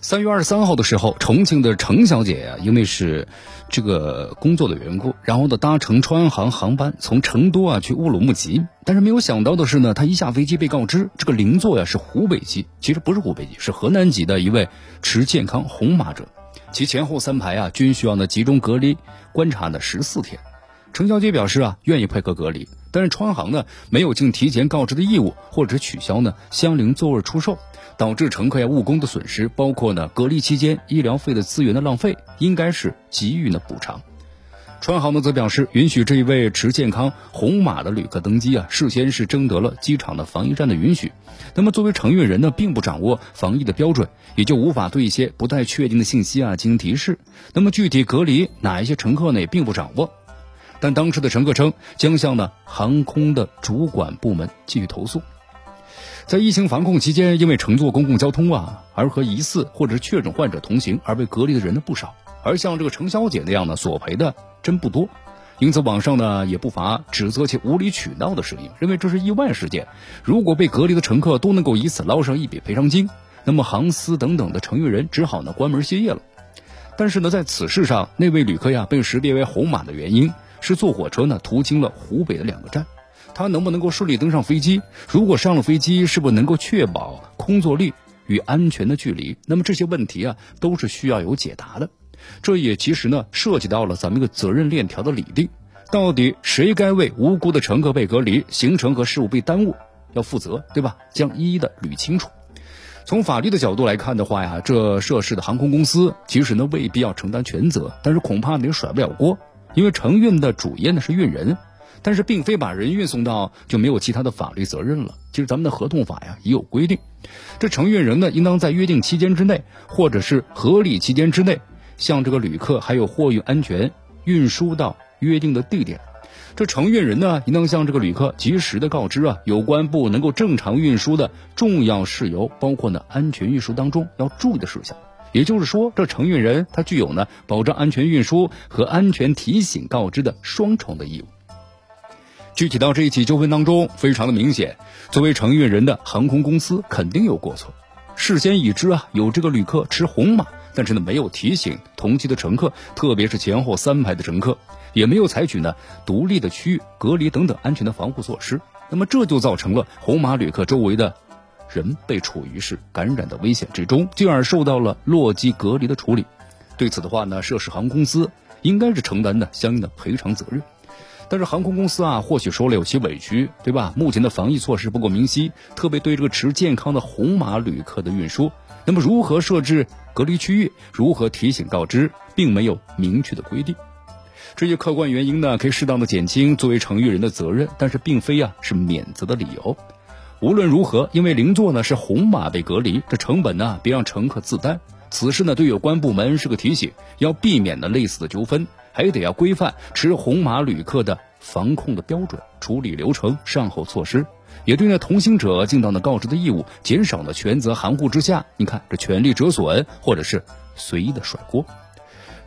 三月二十三号的时候，重庆的程小姐呀，因为是这个工作的缘故，然后呢搭乘川航航班从成都啊去乌鲁木齐，但是没有想到的是呢，她一下飞机被告知这个邻座呀是湖北籍，其实不是湖北籍，是河南籍的一位持健康红码者，其前后三排啊均需要呢集中隔离观察呢十四天。程小姐表示啊，愿意配合隔离，但是川航呢没有尽提前告知的义务，或者取消呢相邻座位出售。导致乘客呀误工的损失，包括呢隔离期间医疗费的资源的浪费，应该是给予呢补偿。川航呢则表示，允许这一位持健康红码的旅客登机啊，事先是征得了机场的防疫站的允许。那么作为承运人呢，并不掌握防疫的标准，也就无法对一些不太确定的信息啊进行提示。那么具体隔离哪一些乘客呢，也并不掌握。但当时的乘客称，将向呢航空的主管部门继续投诉。在疫情防控期间，因为乘坐公共交通啊，而和疑似或者是确诊患者同行而被隔离的人呢不少，而像这个程小姐那样的索赔的真不多，因此网上呢也不乏指责其无理取闹的声音，认为这是意外事件。如果被隔离的乘客都能够以此捞上一笔赔偿金，那么航司等等的承运人只好呢关门歇业了。但是呢，在此事上，那位旅客呀被识别为红码的原因是坐火车呢途经了湖北的两个站。他能不能够顺利登上飞机？如果上了飞机，是不是能够确保空座率与安全的距离？那么这些问题啊，都是需要有解答的。这也其实呢，涉及到了咱们一个责任链条的理定，到底谁该为无辜的乘客被隔离、行程和事务被耽误要负责，对吧？将一一的捋清楚。从法律的角度来看的话呀，这涉事的航空公司其实呢未必要承担全责，但是恐怕呢也甩不了锅，因为承运的主业呢是运人。但是，并非把人运送到就没有其他的法律责任了。其实，咱们的合同法呀也有规定，这承运人呢，应当在约定期间之内，或者是合理期间之内，向这个旅客还有货运安全运输到约定的地点。这承运人呢，应当向这个旅客及时的告知啊，有关不能够正常运输的重要事由，包括呢安全运输当中要注意的事项。也就是说，这承运人他具有呢保障安全运输和安全提醒告知的双重的义务。具体到这一起纠纷当中，非常的明显，作为承运人的航空公司肯定有过错。事先已知啊有这个旅客持红码，但是呢没有提醒同机的乘客，特别是前后三排的乘客，也没有采取呢独立的区域隔离等等安全的防护措施。那么这就造成了红码旅客周围的人被处于是感染的危险之中，进而受到了落机隔离的处理。对此的话呢，涉事航空公司应该是承担的相应的赔偿责任。但是航空公司啊，或许说了有些委屈，对吧？目前的防疫措施不够明晰，特别对这个持健康的红码旅客的运输，那么如何设置隔离区域，如何提醒告知，并没有明确的规定。这些客观原因呢，可以适当的减轻作为承运人的责任，但是并非啊是免责的理由。无论如何，因为邻座呢是红码被隔离，这成本呢别让乘客自担。此事呢对有关部门是个提醒，要避免呢类似的纠纷。还得要规范持红码旅客的防控的标准、处理流程、善后措施，也对那同行者尽到呢告知的义务，减少了权责含糊之下，你看这权利折损或者是随意的甩锅。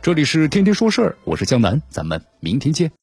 这里是天天说事儿，我是江南，咱们明天见。